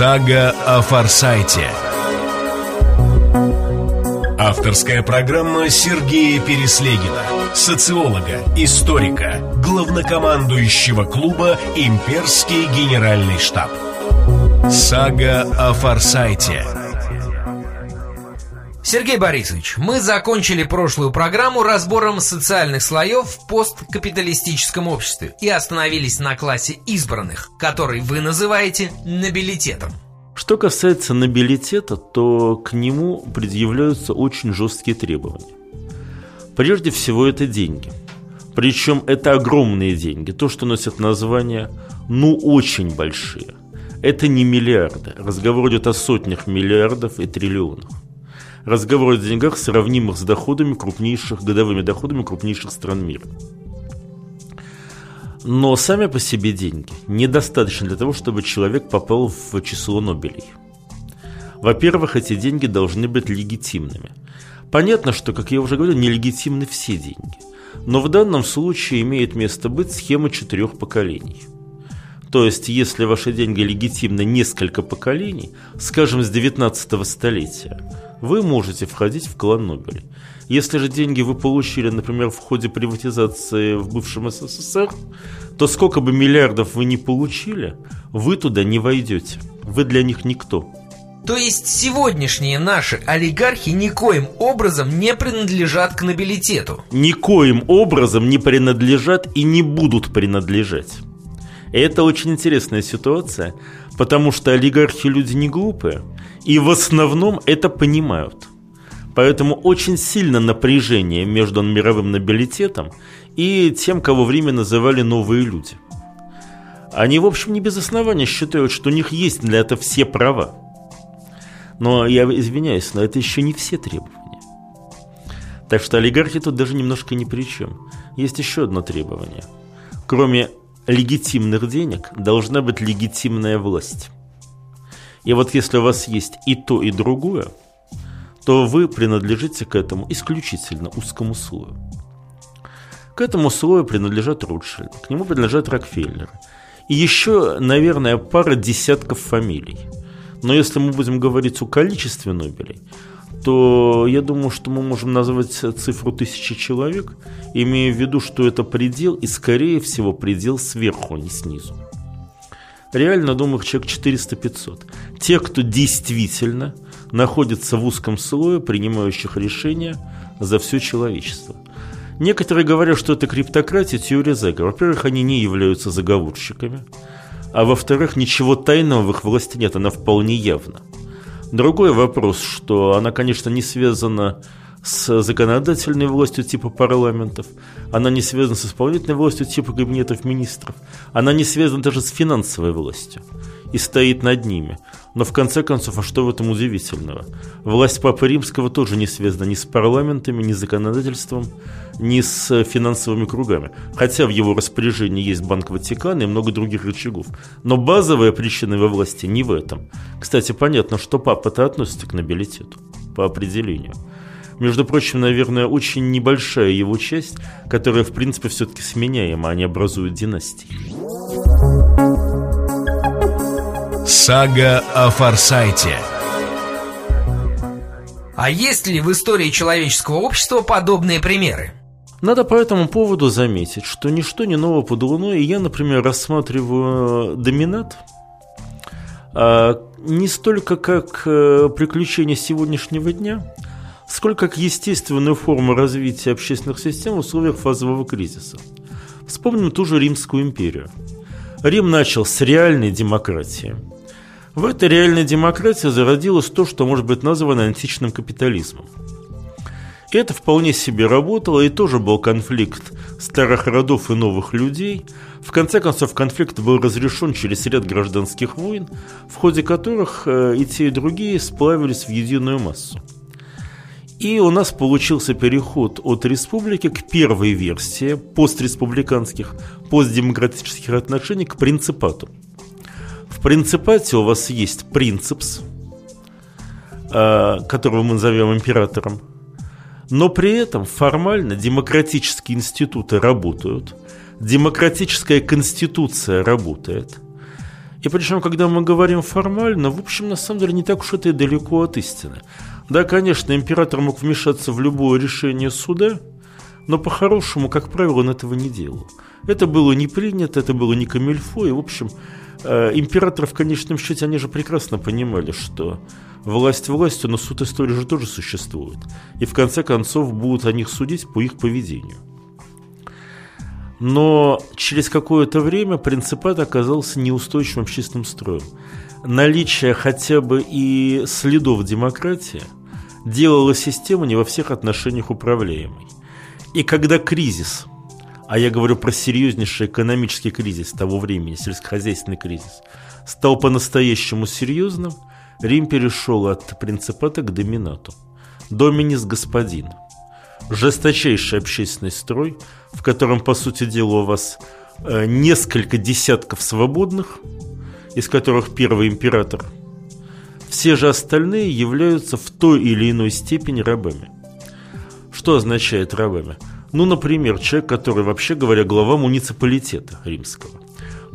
Сага о Форсайте. Авторская программа Сергея Переслегина, социолога, историка, главнокомандующего клуба «Имперский генеральный штаб». Сага о Форсайте. Сергей Борисович, мы закончили прошлую программу разбором социальных слоев в посткапиталистическом обществе и остановились на классе избранных, который вы называете нобилитетом. Что касается нобилитета, то к нему предъявляются очень жесткие требования. Прежде всего это деньги. Причем это огромные деньги. То, что носит название «ну очень большие». Это не миллиарды. Разговор идет о сотнях миллиардов и триллионах. Разговор о деньгах, сравнимых с доходами крупнейших, годовыми доходами крупнейших стран мира. Но сами по себе деньги недостаточно для того, чтобы человек попал в число Нобелей. Во-первых, эти деньги должны быть легитимными. Понятно, что, как я уже говорил, нелегитимны все деньги. Но в данном случае имеет место быть схема четырех поколений. То есть, если ваши деньги легитимны несколько поколений, скажем, с 19 столетия, вы можете входить в клан Нобелей. Если же деньги вы получили, например, в ходе приватизации в бывшем СССР, то сколько бы миллиардов вы не получили, вы туда не войдете. Вы для них никто. То есть сегодняшние наши олигархи никоим образом не принадлежат к нобилитету? Никоим образом не принадлежат и не будут принадлежать. Это очень интересная ситуация, потому что олигархи люди не глупые, и в основном это понимают. Поэтому очень сильно напряжение между мировым нобилитетом и тем, кого время называли новые люди. Они, в общем, не без основания считают, что у них есть для этого все права. Но я извиняюсь, но это еще не все требования. Так что олигархи тут даже немножко ни при чем. Есть еще одно требование. Кроме легитимных денег, должна быть легитимная власть. И вот если у вас есть и то, и другое, то вы принадлежите к этому исключительно узкому слою. К этому слою принадлежат Ротшильд, к нему принадлежат Рокфеллеры. И еще, наверное, пара десятков фамилий. Но если мы будем говорить о количестве Нобелей, то я думаю, что мы можем назвать цифру тысячи человек, имея в виду, что это предел, и скорее всего предел сверху, а не снизу. Реально, думаю, человек 400-500. Те, кто действительно находится в узком слое принимающих решения за все человечество. Некоторые говорят, что это криптократия, теория заговора. Во-первых, они не являются заговорщиками. А во-вторых, ничего тайного в их власти нет, она вполне явна. Другой вопрос, что она, конечно, не связана с законодательной властью типа парламентов, она не связана с исполнительной властью типа кабинетов министров, она не связана даже с финансовой властью и стоит над ними. Но в конце концов, а что в этом удивительного? Власть Папы Римского тоже не связана ни с парламентами, ни с законодательством, ни с финансовыми кругами. Хотя в его распоряжении есть Банк Ватикана и много других рычагов. Но базовая причина его власти не в этом. Кстати, понятно, что папа-то относится к нобилитету по определению. Между прочим, наверное, очень небольшая его часть, которая, в принципе, все-таки сменяема, они образуют династии. Сага о Форсайте. А есть ли в истории человеческого общества подобные примеры? Надо по этому поводу заметить, что ничто не ново под луной, и я, например, рассматриваю доминат а, не столько как э, приключение сегодняшнего дня, сколько как естественную форму развития общественных систем в условиях фазового кризиса. Вспомним ту же Римскую империю. Рим начал с реальной демократии – в этой реальной демократии зародилось то, что может быть названо античным капитализмом. И это вполне себе работало, и тоже был конфликт старых родов и новых людей. В конце концов, конфликт был разрешен через ряд гражданских войн, в ходе которых э, и те, и другие сплавились в единую массу. И у нас получился переход от республики к первой версии постреспубликанских, постдемократических отношений к принципату – в принципате у вас есть принципс, э, которого мы назовем императором, но при этом формально демократические институты работают, демократическая конституция работает, И причем, когда мы говорим формально, в общем, на самом деле не так уж это и далеко от истины. Да, конечно, император мог вмешаться в любое решение суда, но по-хорошему, как правило, он этого не делал. Это было не принято, это было не камильфо, и, в общем, э, император в конечном счете, они же прекрасно понимали, что власть властью, но суд истории же тоже существует. И в конце концов будут о них судить по их поведению. Но через какое-то время принципат оказался неустойчивым общественным строем. Наличие хотя бы и следов демократии делало систему не во всех отношениях управляемой. И когда кризис, а я говорю про серьезнейший экономический кризис того времени, сельскохозяйственный кризис, стал по-настоящему серьезным, Рим перешел от принципата к доминату. Доминис господин. Жесточайший общественный строй – в котором, по сути дела, у вас э, несколько десятков свободных, из которых первый император. Все же остальные являются в той или иной степени рабами. Что означает рабами? Ну, например, человек, который, вообще говоря, глава муниципалитета римского.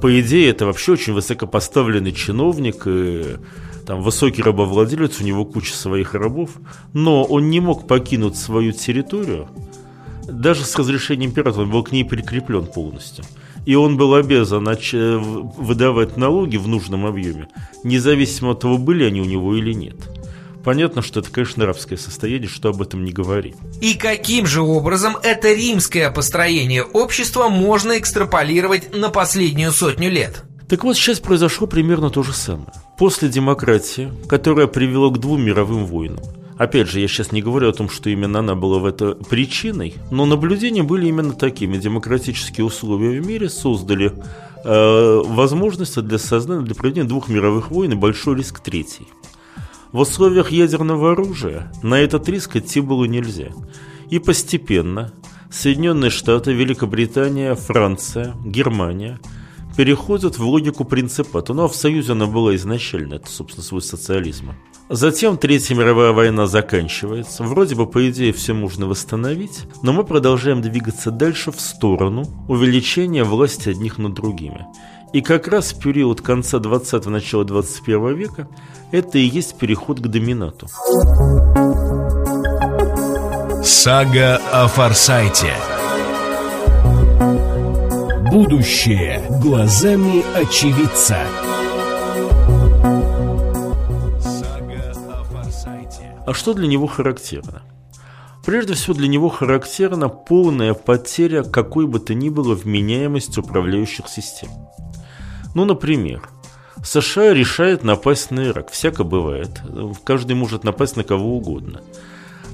По идее, это вообще очень высокопоставленный чиновник, и там высокий рабовладелец, у него куча своих рабов, но он не мог покинуть свою территорию – даже с разрешения императора он был к ней прикреплен полностью. И он был обязан выдавать налоги в нужном объеме, независимо от того, были они у него или нет. Понятно, что это, конечно, рабское состояние, что об этом не говори. И каким же образом это римское построение общества можно экстраполировать на последнюю сотню лет? Так вот, сейчас произошло примерно то же самое. После демократии, которая привела к двум мировым войнам, Опять же, я сейчас не говорю о том, что именно она была в это причиной, но наблюдения были именно такими. Демократические условия в мире создали э, возможности для создания, для проведения двух мировых войн и большой риск третий. В условиях ядерного оружия на этот риск идти было нельзя. И постепенно Соединенные Штаты, Великобритания, Франция, Германия переходят в логику принципата. Ну а в Союзе она была изначально, это, собственно, свой социализм. Затем Третья мировая война заканчивается. Вроде бы, по идее, все можно восстановить, но мы продолжаем двигаться дальше в сторону увеличения власти одних над другими. И как раз в период конца 20-го, начала 21 века это и есть переход к доминату. Сага о Форсайте Будущее глазами очевидца А что для него характерно? Прежде всего для него характерна полная потеря какой бы то ни было вменяемости управляющих систем. Ну, например, США решает напасть на Ирак. Всяко бывает. Каждый может напасть на кого угодно.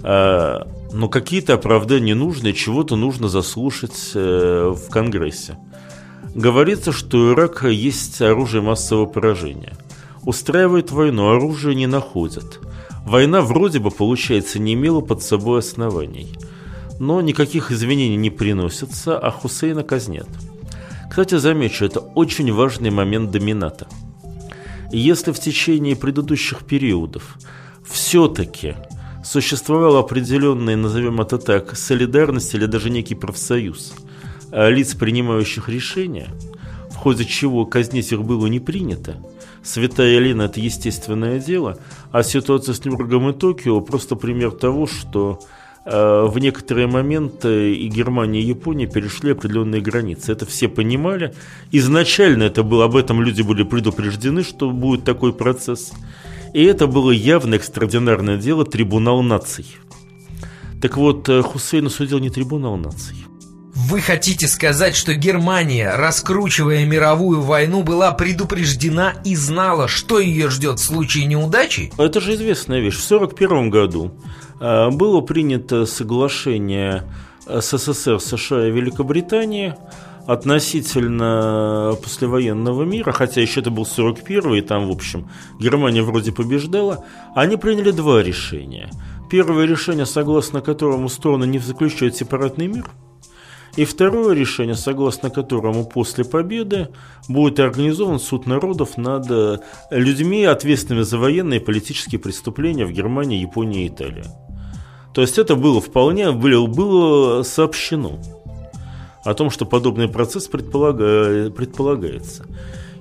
А, но какие-то оправдания нужны, чего-то нужно заслушать э, в Конгрессе. Говорится, что у Ирака есть оружие массового поражения. Устраивает войну, оружие не находят. Война вроде бы, получается, не имела под собой оснований. Но никаких извинений не приносится, а Хусейна казнят. Кстати, замечу, это очень важный момент домината. Если в течение предыдущих периодов все-таки существовала определенная, назовем это так, солидарность или даже некий профсоюз а лиц, принимающих решения, в ходе чего казнить их было не принято, Святая Елена – это естественное дело, а ситуация с Нюрнбергом и Токио – просто пример того, что э, в некоторые моменты и Германия, и Япония перешли определенные границы. Это все понимали. Изначально это было, об этом люди были предупреждены, что будет такой процесс. И это было явно экстраординарное дело трибунал наций. Так вот, э, Хусейна судил не трибунал наций. Вы хотите сказать, что Германия, раскручивая мировую войну, была предупреждена и знала, что ее ждет в случае неудачи? Это же известная вещь. В 1941 году э, было принято соглашение СССР, США и Великобритании относительно послевоенного мира, хотя еще это был 41 и там, в общем, Германия вроде побеждала, они приняли два решения. Первое решение, согласно которому стороны не заключают сепаратный мир – и второе решение, согласно которому после победы будет организован суд народов над э, людьми, ответственными за военные и политические преступления в Германии, Японии и Италии. То есть это было вполне было, было сообщено о том, что подобный процесс предполага, предполагается.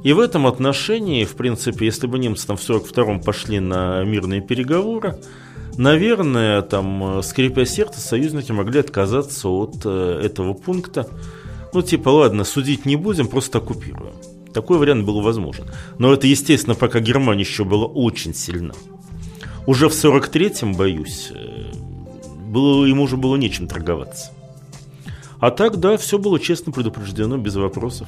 И в этом отношении, в принципе, если бы немцы там в 42-м пошли на мирные переговоры, наверное, там, скрипя сердце, союзники могли отказаться от э, этого пункта. Ну, типа, ладно, судить не будем, просто оккупируем. Такой вариант был возможен. Но это, естественно, пока Германия еще была очень сильна. Уже в 43-м, боюсь, э, было, ему уже было нечем торговаться. А так, да, все было честно предупреждено, без вопросов.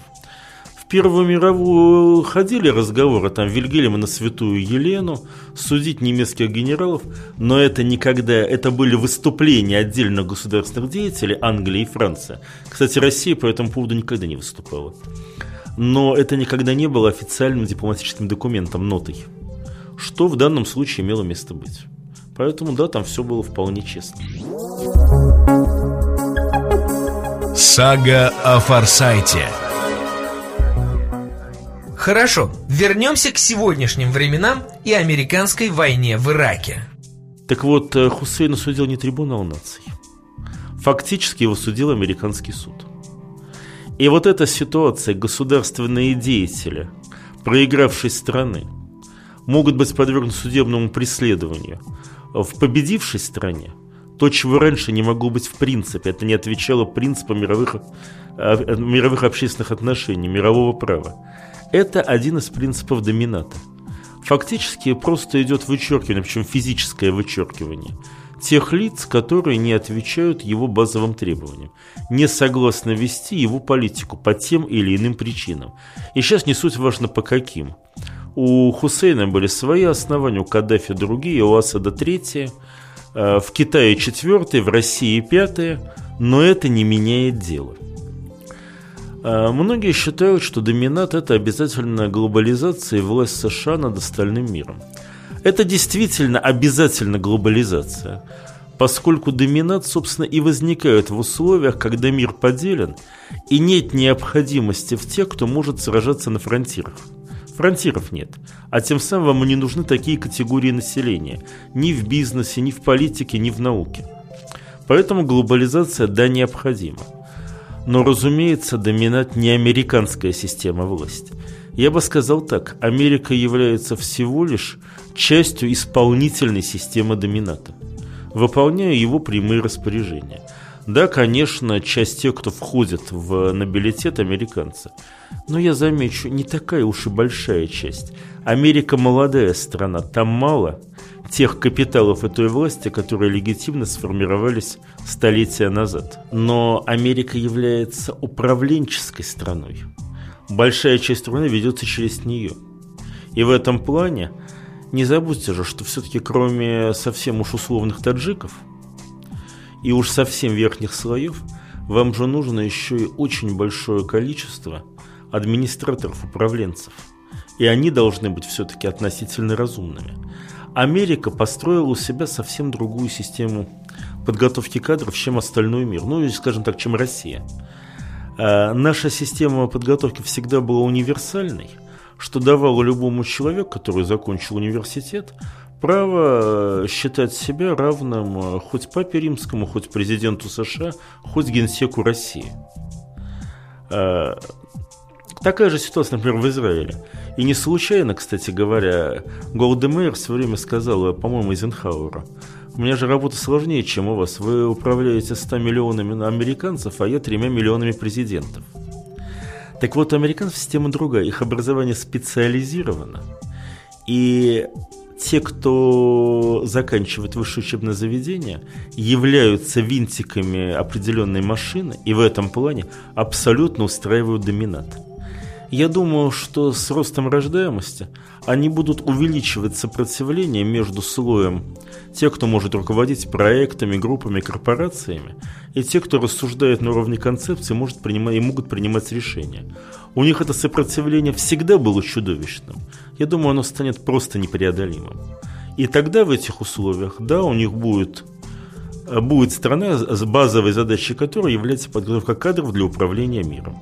Первую мировую ходили разговоры, там, Вильгельма на святую Елену, судить немецких генералов, но это никогда, это были выступления отдельно государственных деятелей Англии и Франции. Кстати, Россия по этому поводу никогда не выступала. Но это никогда не было официальным дипломатическим документом, нотой, что в данном случае имело место быть. Поэтому, да, там все было вполне честно. Сага о Форсайте. Хорошо, вернемся к сегодняшним временам и американской войне в Ираке. Так вот, э, Хусейна судил не трибунал наций. Фактически его судил американский суд. И вот эта ситуация, государственные деятели, проигравшей страны, могут быть подвергнуты судебному преследованию в победившей стране, то, чего раньше не могло быть в принципе. Это не отвечало принципам мировых, э, мировых общественных отношений, мирового права. Это один из принципов домината. Фактически просто идет вычеркивание, причем физическое вычеркивание, тех лиц, которые не отвечают его базовым требованиям, не согласны вести его политику по тем или иным причинам. И сейчас не суть важно по каким. У Хусейна были свои основания, у Каддафи другие, у Асада третьи – Э, в Китае четвертый, в России пятый, но это не меняет дело. Э, многие считают, что доминат – это обязательная глобализация и власть США над остальным миром. Это действительно обязательно глобализация, поскольку доминат, собственно, и возникает в условиях, когда мир поделен, и нет необходимости в тех, кто может сражаться на фронтирах. Фронтиров нет. А тем самым вам не нужны такие категории населения. Ни в бизнесе, ни в политике, ни в науке. Поэтому глобализация, да, необходима. Но, разумеется, доминат не американская система власти. Я бы сказал так, Америка является всего лишь частью исполнительной системы домината, выполняя его прямые распоряжения – да, конечно, часть тех, кто входит в нобилитет, американцы. Но я замечу, не такая уж и большая часть. Америка молодая страна, там мало тех капиталов этой власти, которые легитимно сформировались столетия назад. Но Америка является управленческой страной. Большая часть страны ведется через нее. И в этом плане не забудьте же, что все-таки кроме совсем уж условных таджиков – и уж совсем верхних слоев, вам же нужно еще и очень большое количество администраторов-управленцев. И они должны быть все-таки относительно разумными. Америка построила у себя совсем другую систему подготовки кадров, чем остальной мир. Ну, или, скажем так, чем Россия. А наша система подготовки всегда была универсальной, что давало любому человеку, который закончил университет, право э, считать себя равным э, хоть папе римскому, хоть президенту США, хоть генсеку России. Э, такая же ситуация, например, в Израиле. И не случайно, кстати говоря, Голдемейр в свое время сказала, по-моему, Эйзенхауэру, у меня же работа сложнее, чем у вас. Вы управляете 100 миллионами американцев, а я тремя миллионами президентов. Так вот, у американцев система другая. Их образование специализировано. И те, кто заканчивает высшее учебное заведение, являются винтиками определенной машины и в этом плане абсолютно устраивают доминат. Я думаю, что с ростом рождаемости они будут увеличивать сопротивление между слоем тех, кто может руководить проектами, группами, корпорациями, и те, кто рассуждает на уровне концепции может принимать, и могут принимать решения. У них это сопротивление всегда было чудовищным. Я думаю, оно станет просто непреодолимым. И тогда в этих условиях, да, у них будет, будет страна, с базовой задачей которой является подготовка кадров для управления миром.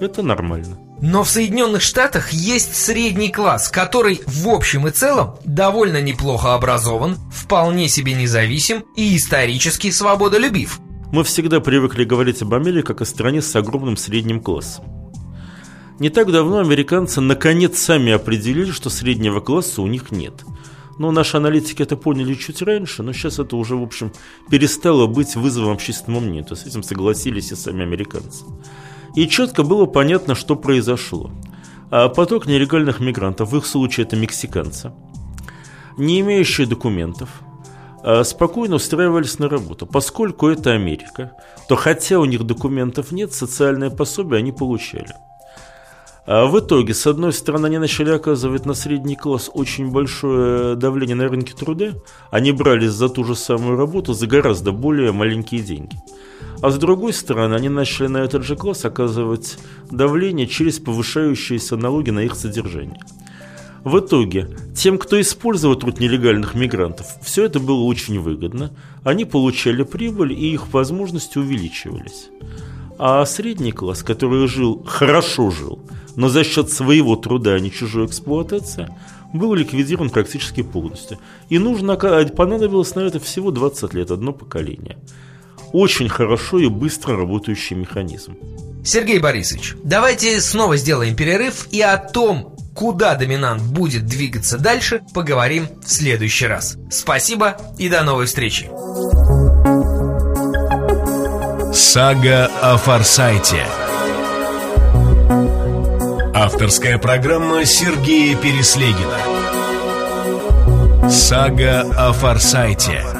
Это нормально. Но в Соединенных Штатах есть средний класс, который в общем и целом довольно неплохо образован, вполне себе независим и исторически свободолюбив. Мы всегда привыкли говорить об Америке как о стране с огромным средним классом. Не так давно американцы наконец сами определили, что среднего класса у них нет. Но наши аналитики это поняли чуть раньше, но сейчас это уже, в общем, перестало быть вызовом общественному мнению. То есть с этим согласились и сами американцы. И четко было понятно, что произошло. А поток нелегальных мигрантов, в их случае это мексиканцы, не имеющие документов, а спокойно устраивались на работу. Поскольку это Америка, то хотя у них документов нет, социальное пособие они получали. А в итоге, с одной стороны, они начали оказывать на средний класс очень большое давление на рынке труда. Они брались за ту же самую работу за гораздо более маленькие деньги. А с другой стороны, они начали на этот же класс оказывать давление через повышающиеся налоги на их содержание. В итоге, тем, кто использовал труд нелегальных мигрантов, все это было очень выгодно, они получали прибыль и их возможности увеличивались. А средний класс, который жил, хорошо жил, но за счет своего труда, а не чужой эксплуатации, был ликвидирован практически полностью. И нужно, понадобилось на это всего 20 лет, одно поколение. Очень хорошо и быстро работающий механизм. Сергей Борисович, давайте снова сделаем перерыв и о том, куда доминант будет двигаться дальше, поговорим в следующий раз. Спасибо и до новой встречи. Сага о Форсайте. Авторская программа Сергея Переслегина. Сага о Форсайте.